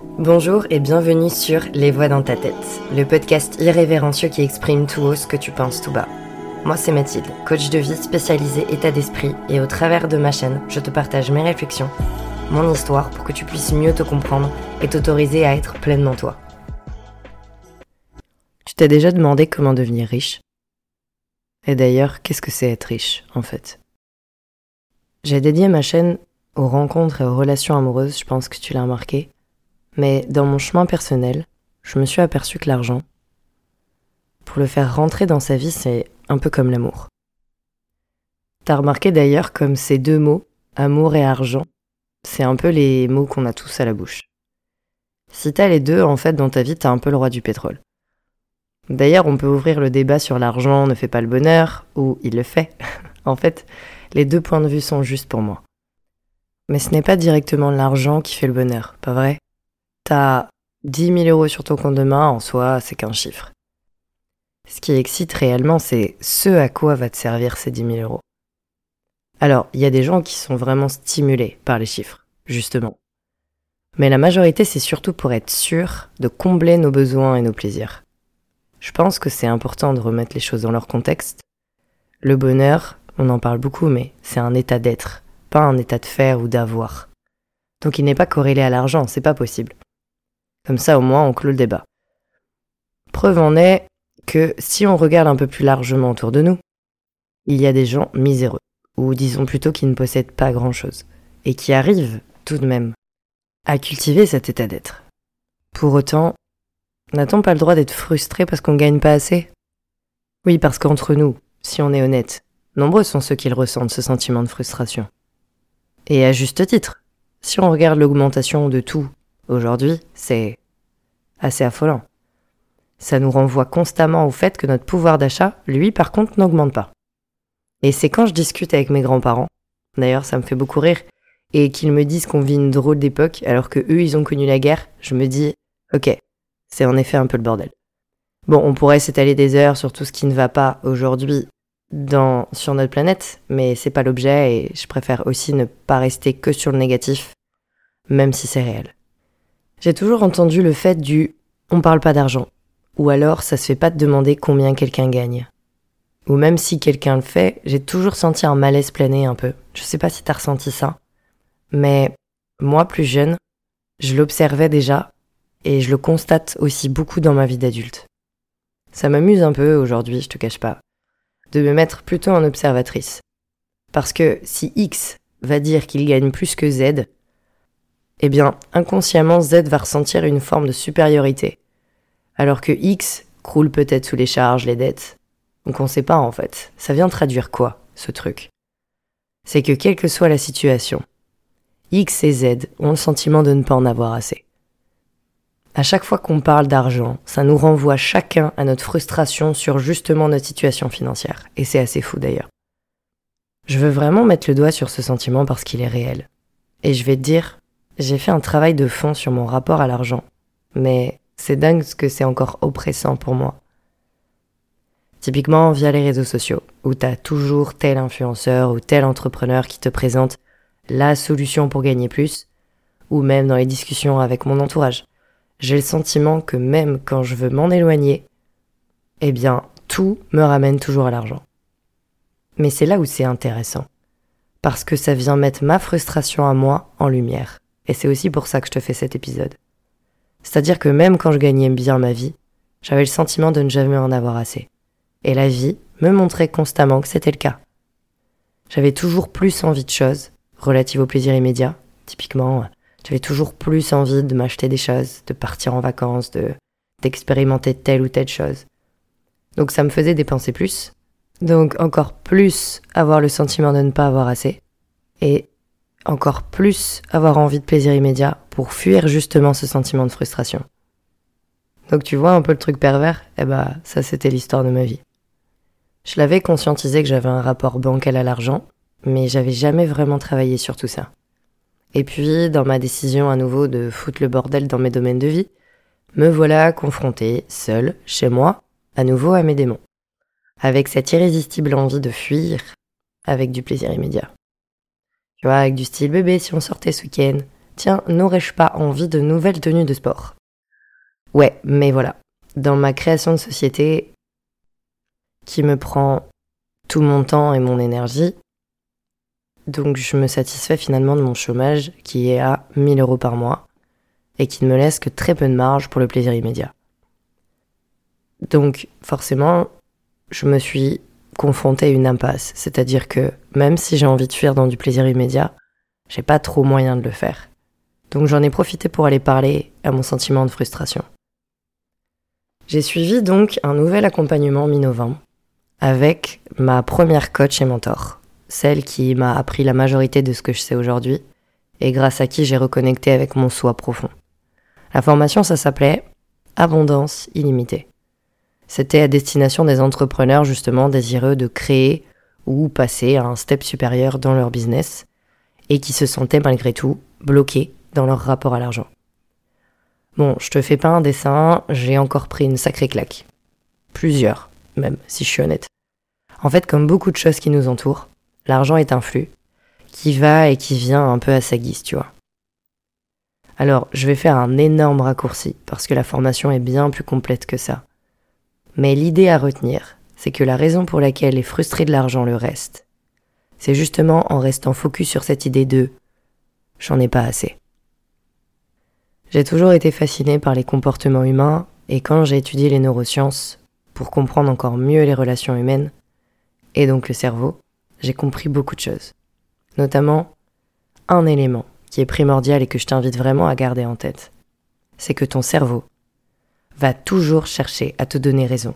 Bonjour et bienvenue sur Les Voix dans ta tête, le podcast irrévérencieux qui exprime tout haut ce que tu penses tout bas. Moi c'est Mathilde, coach de vie spécialisée état d'esprit et au travers de ma chaîne, je te partage mes réflexions, mon histoire pour que tu puisses mieux te comprendre et t'autoriser à être pleinement toi. Tu t'es déjà demandé comment devenir riche? Et d'ailleurs, qu'est-ce que c'est être riche en fait? J'ai dédié ma chaîne aux rencontres et aux relations amoureuses, je pense que tu l'as remarqué. Mais dans mon chemin personnel, je me suis aperçu que l'argent, pour le faire rentrer dans sa vie, c'est un peu comme l'amour. T'as remarqué d'ailleurs comme ces deux mots, amour et argent, c'est un peu les mots qu'on a tous à la bouche. Si t'as les deux, en fait, dans ta vie, t'as un peu le roi du pétrole. D'ailleurs, on peut ouvrir le débat sur l'argent ne fait pas le bonheur, ou il le fait. en fait, les deux points de vue sont justes pour moi. Mais ce n'est pas directement l'argent qui fait le bonheur, pas vrai? T'as 10 000 euros sur ton compte de main, en soi, c'est qu'un chiffre. Ce qui excite réellement, c'est ce à quoi va te servir ces 10 000 euros. Alors, il y a des gens qui sont vraiment stimulés par les chiffres, justement. Mais la majorité, c'est surtout pour être sûr de combler nos besoins et nos plaisirs. Je pense que c'est important de remettre les choses dans leur contexte. Le bonheur, on en parle beaucoup, mais c'est un état d'être, pas un état de faire ou d'avoir. Donc il n'est pas corrélé à l'argent, c'est pas possible. Comme ça, au moins, on clôt le débat. Preuve en est que si on regarde un peu plus largement autour de nous, il y a des gens miséreux, ou disons plutôt qui ne possèdent pas grand-chose, et qui arrivent tout de même à cultiver cet état d'être. Pour autant, n'a-t-on pas le droit d'être frustré parce qu'on gagne pas assez? Oui, parce qu'entre nous, si on est honnête, nombreux sont ceux qui ressentent ce sentiment de frustration. Et à juste titre, si on regarde l'augmentation de tout aujourd'hui, c'est assez affolant. Ça nous renvoie constamment au fait que notre pouvoir d'achat, lui, par contre, n'augmente pas. Et c'est quand je discute avec mes grands-parents, d'ailleurs ça me fait beaucoup rire, et qu'ils me disent qu'on vit une drôle d'époque alors que eux ils ont connu la guerre, je me dis, ok, c'est en effet un peu le bordel. Bon, on pourrait s'étaler des heures sur tout ce qui ne va pas aujourd'hui dans, sur notre planète, mais c'est pas l'objet et je préfère aussi ne pas rester que sur le négatif, même si c'est réel. J'ai toujours entendu le fait du on parle pas d'argent. Ou alors ça se fait pas de demander combien quelqu'un gagne. Ou même si quelqu'un le fait, j'ai toujours senti un malaise planer un peu. Je sais pas si t'as ressenti ça. Mais moi, plus jeune, je l'observais déjà et je le constate aussi beaucoup dans ma vie d'adulte. Ça m'amuse un peu aujourd'hui, je te cache pas, de me mettre plutôt en observatrice. Parce que si X va dire qu'il gagne plus que Z, eh bien, inconsciemment, Z va ressentir une forme de supériorité, alors que X croule peut-être sous les charges, les dettes. Donc on sait pas en fait. Ça vient traduire quoi, ce truc? C'est que quelle que soit la situation, X et Z ont le sentiment de ne pas en avoir assez. À chaque fois qu'on parle d'argent, ça nous renvoie chacun à notre frustration sur justement notre situation financière. Et c'est assez fou d'ailleurs. Je veux vraiment mettre le doigt sur ce sentiment parce qu'il est réel. Et je vais te dire, j'ai fait un travail de fond sur mon rapport à l'argent, mais c'est dingue ce que c'est encore oppressant pour moi. Typiquement via les réseaux sociaux, où t'as toujours tel influenceur ou tel entrepreneur qui te présente la solution pour gagner plus, ou même dans les discussions avec mon entourage. J'ai le sentiment que même quand je veux m'en éloigner, eh bien, tout me ramène toujours à l'argent. Mais c'est là où c'est intéressant, parce que ça vient mettre ma frustration à moi en lumière. Et c'est aussi pour ça que je te fais cet épisode. C'est-à-dire que même quand je gagnais bien ma vie, j'avais le sentiment de ne jamais en avoir assez. Et la vie me montrait constamment que c'était le cas. J'avais toujours plus envie de choses relatives au plaisir immédiat. Typiquement, j'avais toujours plus envie de m'acheter des choses, de partir en vacances, de d'expérimenter telle ou telle chose. Donc ça me faisait dépenser plus. Donc encore plus avoir le sentiment de ne pas avoir assez. Et encore plus avoir envie de plaisir immédiat pour fuir justement ce sentiment de frustration. Donc tu vois un peu le truc pervers Eh bah ça c'était l'histoire de ma vie. Je l'avais conscientisé que j'avais un rapport bancal à l'argent, mais j'avais jamais vraiment travaillé sur tout ça. Et puis, dans ma décision à nouveau de foutre le bordel dans mes domaines de vie, me voilà confronté, seul, chez moi, à nouveau à mes démons. Avec cette irrésistible envie de fuir avec du plaisir immédiat. Tu vois, avec du style bébé si on sortait ce week-end, Tiens, n'aurais-je pas envie de nouvelles tenues de sport? Ouais, mais voilà. Dans ma création de société, qui me prend tout mon temps et mon énergie, donc je me satisfais finalement de mon chômage qui est à 1000 euros par mois et qui ne me laisse que très peu de marge pour le plaisir immédiat. Donc forcément, je me suis confrontée à une impasse, c'est-à-dire que même si j'ai envie de fuir dans du plaisir immédiat, j'ai pas trop moyen de le faire. Donc j'en ai profité pour aller parler à mon sentiment de frustration. J'ai suivi donc un nouvel accompagnement mi-novembre avec ma première coach et mentor, celle qui m'a appris la majorité de ce que je sais aujourd'hui et grâce à qui j'ai reconnecté avec mon soi profond. La formation, ça s'appelait Abondance illimitée. C'était à destination des entrepreneurs justement désireux de créer ou passer à un step supérieur dans leur business et qui se sentaient malgré tout bloqués dans leur rapport à l'argent. Bon, je te fais pas un dessin, j'ai encore pris une sacrée claque. Plusieurs, même, si je suis honnête. En fait, comme beaucoup de choses qui nous entourent, l'argent est un flux qui va et qui vient un peu à sa guise, tu vois. Alors, je vais faire un énorme raccourci, parce que la formation est bien plus complète que ça. Mais l'idée à retenir, c'est que la raison pour laquelle les frustrés de l'argent le restent, c'est justement en restant focus sur cette idée de j'en ai pas assez. J'ai toujours été fasciné par les comportements humains et quand j'ai étudié les neurosciences pour comprendre encore mieux les relations humaines, et donc le cerveau, j'ai compris beaucoup de choses. Notamment un élément qui est primordial et que je t'invite vraiment à garder en tête. C'est que ton cerveau va toujours chercher à te donner raison.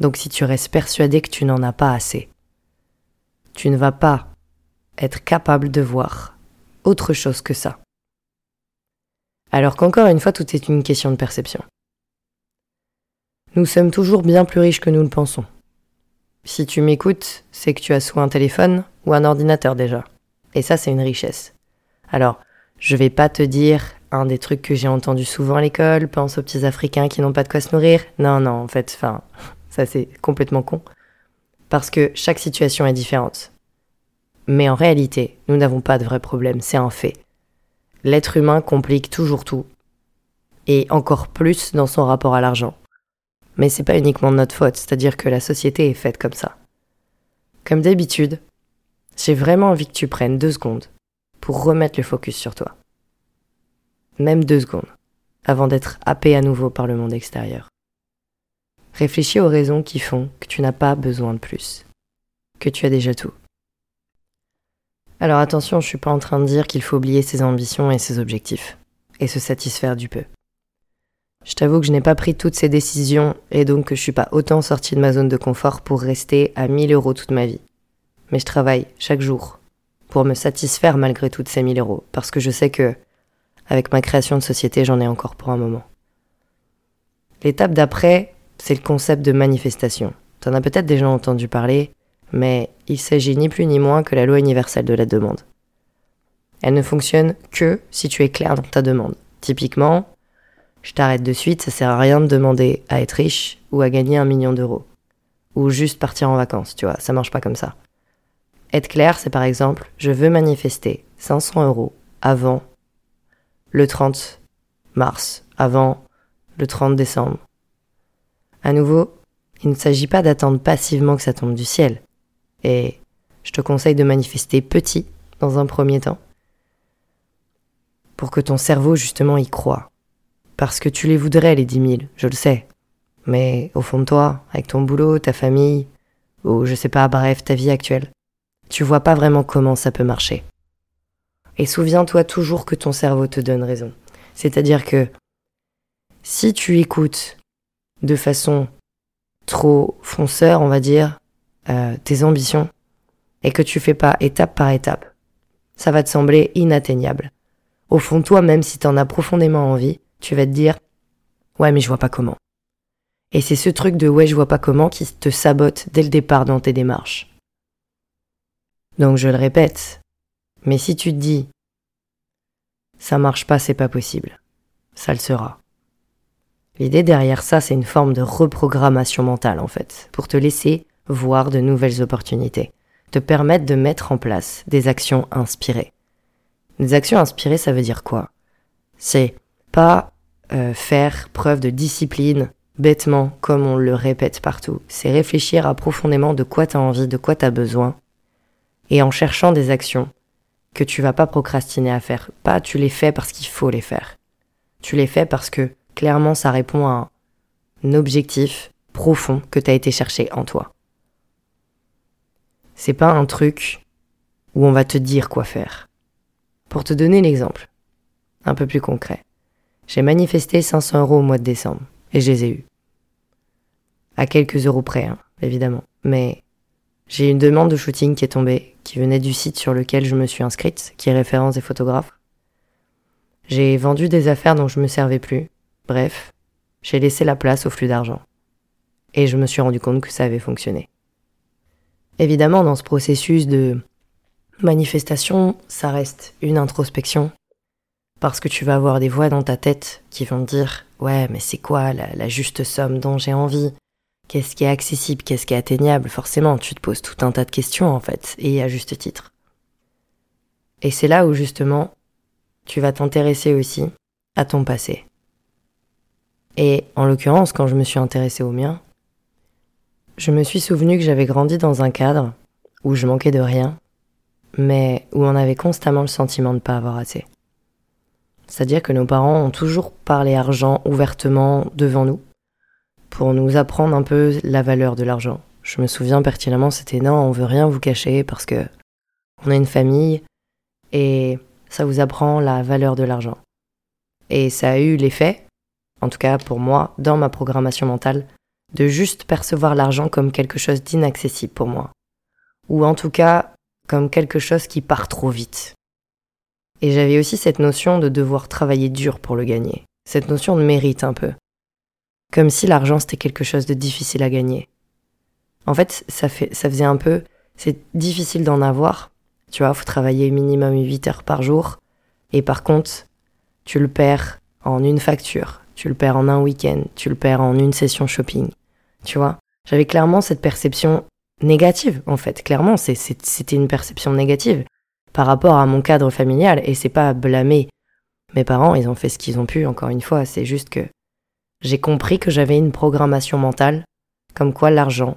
Donc si tu restes persuadé que tu n'en as pas assez, tu ne vas pas être capable de voir autre chose que ça. Alors qu'encore une fois, tout est une question de perception. Nous sommes toujours bien plus riches que nous le pensons. Si tu m'écoutes, c'est que tu as soit un téléphone ou un ordinateur déjà. Et ça, c'est une richesse. Alors, je vais pas te dire un des trucs que j'ai entendu souvent à l'école, pense aux petits Africains qui n'ont pas de quoi se nourrir. Non, non, en fait, enfin, ça c'est complètement con. Parce que chaque situation est différente. Mais en réalité, nous n'avons pas de vrai problème, c'est un fait. L'être humain complique toujours tout. Et encore plus dans son rapport à l'argent. Mais c'est pas uniquement de notre faute, c'est-à-dire que la société est faite comme ça. Comme d'habitude, j'ai vraiment envie que tu prennes deux secondes pour remettre le focus sur toi. Même deux secondes, avant d'être happé à nouveau par le monde extérieur. Réfléchis aux raisons qui font que tu n'as pas besoin de plus, que tu as déjà tout. Alors attention, je suis pas en train de dire qu'il faut oublier ses ambitions et ses objectifs, et se satisfaire du peu. Je t'avoue que je n'ai pas pris toutes ces décisions et donc que je suis pas autant sortie de ma zone de confort pour rester à 1000 euros toute ma vie. Mais je travaille chaque jour pour me satisfaire malgré toutes ces 1000 euros, parce que je sais que, avec ma création de société, j'en ai encore pour un moment. L'étape d'après, c'est le concept de manifestation. T'en as peut-être déjà entendu parler, mais il s'agit ni plus ni moins que la loi universelle de la demande. Elle ne fonctionne que si tu es clair dans ta demande. Typiquement, je t'arrête de suite, ça sert à rien de demander à être riche ou à gagner un million d'euros. Ou juste partir en vacances, tu vois, ça marche pas comme ça. Être clair, c'est par exemple, je veux manifester 500 euros avant le 30 mars, avant le 30 décembre. À nouveau, il ne s'agit pas d'attendre passivement que ça tombe du ciel. Et je te conseille de manifester petit dans un premier temps. Pour que ton cerveau justement y croit. Parce que tu les voudrais les 10 000, je le sais. Mais au fond de toi, avec ton boulot, ta famille, ou je sais pas, bref, ta vie actuelle, tu vois pas vraiment comment ça peut marcher. Et souviens-toi toujours que ton cerveau te donne raison. C'est-à-dire que si tu écoutes de façon trop fonceur, on va dire, euh, tes ambitions, et que tu fais pas étape par étape, ça va te sembler inatteignable. Au fond toi, même si t'en as profondément envie, tu vas te dire Ouais, mais je vois pas comment. Et c'est ce truc de ouais, je vois pas comment qui te sabote dès le départ dans tes démarches. Donc je le répète, mais si tu te dis ça marche pas, c'est pas possible, ça le sera. L'idée derrière ça, c'est une forme de reprogrammation mentale en fait, pour te laisser voir de nouvelles opportunités, te permettre de mettre en place des actions inspirées. Des actions inspirées, ça veut dire quoi? C'est pas euh, faire preuve de discipline bêtement, comme on le répète partout. C'est réfléchir à profondément de quoi tu as envie, de quoi tu as besoin, et en cherchant des actions que tu vas pas procrastiner à faire. Pas tu les fais parce qu'il faut les faire. Tu les fais parce que clairement ça répond à un objectif profond que tu as été chercher en toi. C'est pas un truc où on va te dire quoi faire. Pour te donner l'exemple, un peu plus concret, j'ai manifesté 500 euros au mois de décembre et je les ai eus. À quelques euros près, hein, évidemment. Mais j'ai une demande de shooting qui est tombée, qui venait du site sur lequel je me suis inscrite, qui est référence des photographes. J'ai vendu des affaires dont je me servais plus. Bref, j'ai laissé la place au flux d'argent. Et je me suis rendu compte que ça avait fonctionné. Évidemment, dans ce processus de manifestation, ça reste une introspection. Parce que tu vas avoir des voix dans ta tête qui vont dire Ouais, mais c'est quoi la juste somme dont j'ai envie? Qu'est-ce qui est accessible Qu'est-ce qui est atteignable? Forcément, tu te poses tout un tas de questions en fait, et à juste titre. Et c'est là où justement, tu vas t'intéresser aussi à ton passé. Et en l'occurrence, quand je me suis intéressé au mien, je me suis souvenu que j'avais grandi dans un cadre où je manquais de rien, mais où on avait constamment le sentiment de ne pas avoir assez. C'est-à-dire que nos parents ont toujours parlé argent ouvertement devant nous, pour nous apprendre un peu la valeur de l'argent. Je me souviens pertinemment, c'était non, on veut rien vous cacher parce que on a une famille et ça vous apprend la valeur de l'argent. Et ça a eu l'effet, en tout cas pour moi, dans ma programmation mentale, de juste percevoir l'argent comme quelque chose d'inaccessible pour moi. Ou en tout cas, comme quelque chose qui part trop vite. Et j'avais aussi cette notion de devoir travailler dur pour le gagner. Cette notion de mérite un peu. Comme si l'argent c'était quelque chose de difficile à gagner. En fait, ça, fait, ça faisait un peu, c'est difficile d'en avoir. Tu vois, faut travailler minimum 8 heures par jour. Et par contre, tu le perds en une facture, tu le perds en un week-end, tu le perds en une session shopping. Tu vois, j'avais clairement cette perception négative, en fait. Clairement, c'était une perception négative par rapport à mon cadre familial. Et c'est pas blâmer mes parents, ils ont fait ce qu'ils ont pu, encore une fois. C'est juste que j'ai compris que j'avais une programmation mentale, comme quoi l'argent,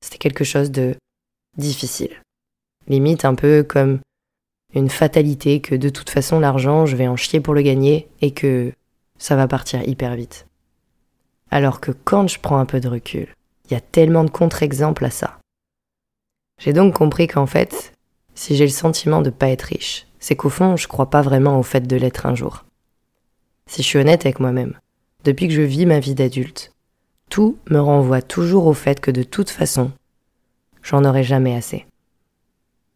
c'était quelque chose de difficile. Limite un peu comme une fatalité que de toute façon l'argent, je vais en chier pour le gagner et que ça va partir hyper vite. Alors que quand je prends un peu de recul, il y a tellement de contre-exemples à ça. J'ai donc compris qu'en fait, si j'ai le sentiment de pas être riche, c'est qu'au fond, je crois pas vraiment au fait de l'être un jour. Si je suis honnête avec moi-même, depuis que je vis ma vie d'adulte, tout me renvoie toujours au fait que de toute façon, j'en aurai jamais assez.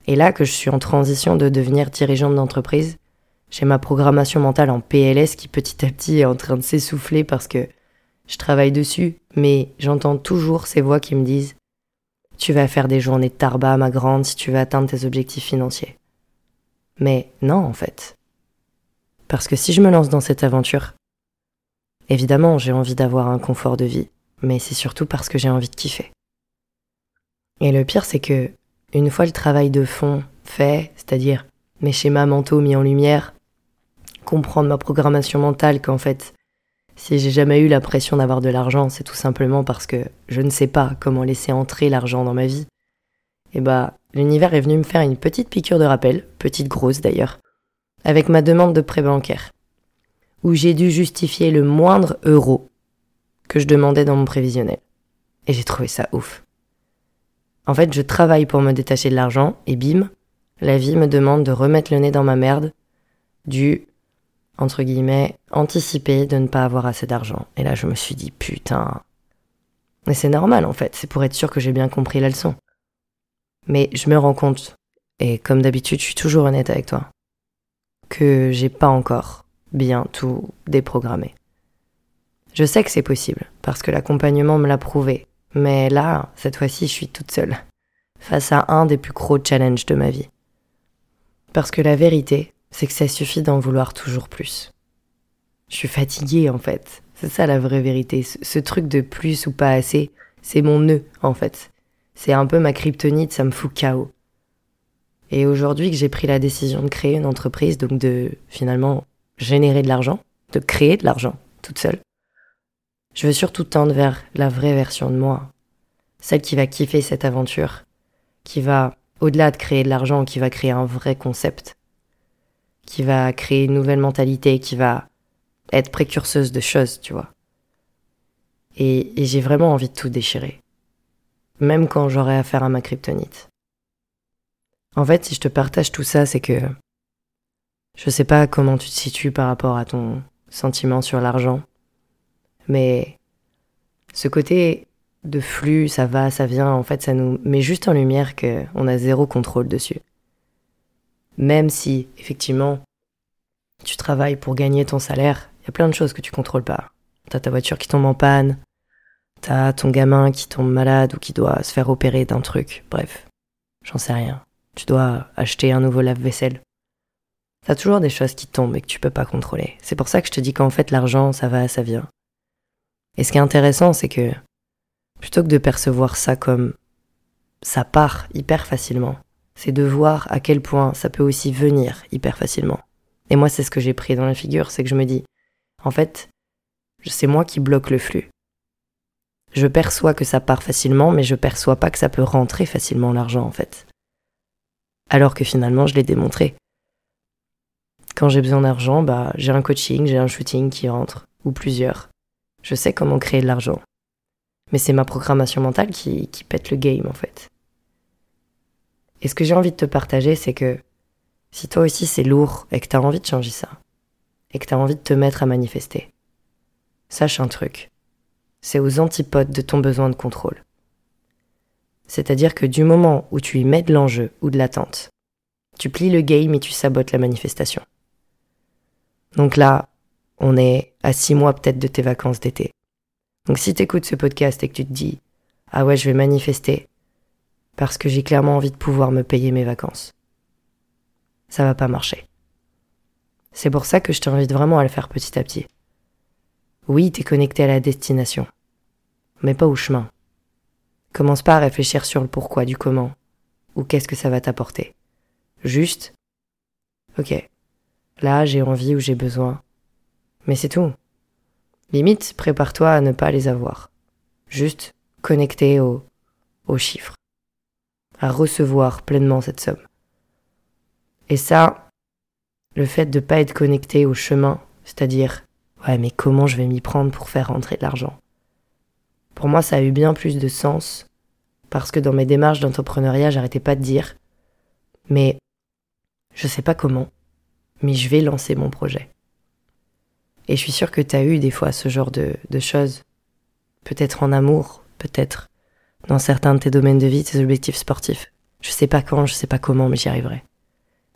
Et là que je suis en transition de devenir dirigeante d'entreprise, j'ai ma programmation mentale en PLS qui petit à petit est en train de s'essouffler parce que je travaille dessus, mais j'entends toujours ces voix qui me disent Tu vas faire des journées de tarba, ma grande, si tu veux atteindre tes objectifs financiers. Mais non, en fait. Parce que si je me lance dans cette aventure, Évidemment, j'ai envie d'avoir un confort de vie, mais c'est surtout parce que j'ai envie de kiffer. Et le pire, c'est que, une fois le travail de fond fait, c'est-à-dire mes schémas mentaux mis en lumière, comprendre ma programmation mentale qu'en fait, si j'ai jamais eu la pression d'avoir de l'argent, c'est tout simplement parce que je ne sais pas comment laisser entrer l'argent dans ma vie. Et bah, l'univers est venu me faire une petite piqûre de rappel, petite grosse d'ailleurs, avec ma demande de prêt bancaire où j'ai dû justifier le moindre euro que je demandais dans mon prévisionnel. Et j'ai trouvé ça ouf. En fait, je travaille pour me détacher de l'argent et bim, la vie me demande de remettre le nez dans ma merde du, entre guillemets, anticiper de ne pas avoir assez d'argent. Et là, je me suis dit, putain. Mais c'est normal, en fait, c'est pour être sûr que j'ai bien compris la leçon. Mais je me rends compte, et comme d'habitude, je suis toujours honnête avec toi, que j'ai pas encore bien tout déprogrammer. Je sais que c'est possible, parce que l'accompagnement me l'a prouvé, mais là, cette fois-ci, je suis toute seule, face à un des plus gros challenges de ma vie. Parce que la vérité, c'est que ça suffit d'en vouloir toujours plus. Je suis fatiguée, en fait. C'est ça la vraie vérité. Ce, truc de plus ou pas assez, c'est mon nœud, en fait. C'est un peu ma kryptonite, ça me fout chaos. Et aujourd'hui que j'ai pris la décision de créer une entreprise, donc de finalement générer de l'argent, de créer de l'argent toute seule, je veux surtout tendre vers la vraie version de moi, celle qui va kiffer cette aventure, qui va, au-delà de créer de l'argent, qui va créer un vrai concept, qui va créer une nouvelle mentalité, qui va être précurseuse de choses, tu vois. Et, j'ai vraiment envie de tout déchirer. Même quand j'aurai affaire à ma kryptonite. En fait, si je te partage tout ça, c'est que je sais pas comment tu te situes par rapport à ton sentiment sur l'argent, mais ce côté de flux, ça va, ça vient, en fait, ça nous met juste en lumière qu'on a zéro contrôle dessus. Même si, effectivement, tu travailles pour gagner ton salaire, il y a plein de choses que tu contrôles pas. T'as ta voiture qui tombe en panne, t'as ton gamin qui tombe malade ou qui doit se faire opérer d'un truc, bref, j'en sais rien tu dois acheter un nouveau lave-vaisselle. T'as toujours des choses qui tombent et que tu peux pas contrôler. C'est pour ça que je te dis qu'en fait l'argent, ça va, ça vient. Et ce qui est intéressant, c'est que plutôt que de percevoir ça comme ça part hyper facilement, c'est de voir à quel point ça peut aussi venir hyper facilement. Et moi, c'est ce que j'ai pris dans la figure, c'est que je me dis, en fait, c'est moi qui bloque le flux. Je perçois que ça part facilement, mais je perçois pas que ça peut rentrer facilement l'argent, en fait alors que finalement je l'ai démontré. Quand j'ai besoin d'argent, bah, j'ai un coaching, j'ai un shooting qui rentre, ou plusieurs. Je sais comment créer de l'argent. Mais c'est ma programmation mentale qui, qui pète le game en fait. Et ce que j'ai envie de te partager, c'est que si toi aussi c'est lourd et que t'as envie de changer ça, et que t'as envie de te mettre à manifester, sache un truc. C'est aux antipodes de ton besoin de contrôle. C'est-à-dire que du moment où tu y mets de l'enjeu ou de l'attente, tu plies le game et tu sabotes la manifestation. Donc là, on est à six mois peut-être de tes vacances d'été. Donc si tu écoutes ce podcast et que tu te dis Ah ouais, je vais manifester parce que j'ai clairement envie de pouvoir me payer mes vacances, ça va pas marcher. C'est pour ça que je t'invite vraiment à le faire petit à petit. Oui, t'es connecté à la destination, mais pas au chemin. Commence pas à réfléchir sur le pourquoi du comment, ou qu'est-ce que ça va t'apporter. Juste, ok, là j'ai envie ou j'ai besoin. Mais c'est tout. Limite, prépare-toi à ne pas les avoir. Juste connecter aux, aux chiffres. À recevoir pleinement cette somme. Et ça, le fait de ne pas être connecté au chemin, c'est-à-dire, ouais, mais comment je vais m'y prendre pour faire rentrer de l'argent? Pour moi, ça a eu bien plus de sens parce que dans mes démarches d'entrepreneuriat, j'arrêtais pas de dire mais je sais pas comment, mais je vais lancer mon projet. Et je suis sûre que tu as eu des fois ce genre de, choses, peut-être en amour, peut-être dans certains de tes domaines de vie, tes objectifs sportifs. Je sais pas quand, je sais pas comment, mais j'y arriverai.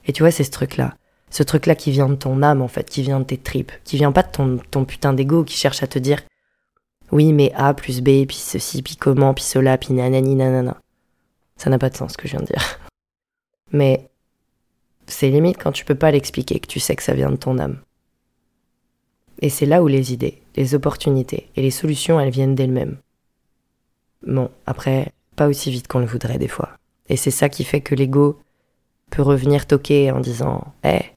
Et tu vois, c'est ce truc-là. Ce truc-là qui vient de ton âme, en fait, qui vient de tes tripes, qui vient pas de ton, ton putain d'ego qui cherche à te dire oui, mais A plus B, puis ceci, puis comment, puis cela, puis nanani nanana. Ça n'a pas de sens ce que je viens de dire. Mais c'est limite quand tu peux pas l'expliquer que tu sais que ça vient de ton âme. Et c'est là où les idées, les opportunités et les solutions, elles viennent d'elles-mêmes. Bon, après, pas aussi vite qu'on le voudrait des fois. Et c'est ça qui fait que l'ego peut revenir toquer en disant Hé, hey,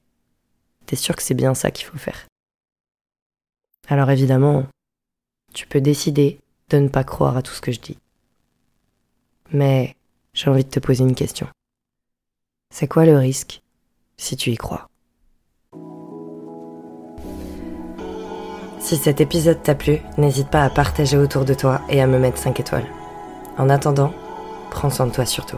t'es sûr que c'est bien ça qu'il faut faire? Alors évidemment, tu peux décider de ne pas croire à tout ce que je dis. Mais j'ai envie de te poser une question. C'est quoi le risque si tu y crois Si cet épisode t'a plu, n'hésite pas à partager autour de toi et à me mettre 5 étoiles. En attendant, prends soin de toi surtout.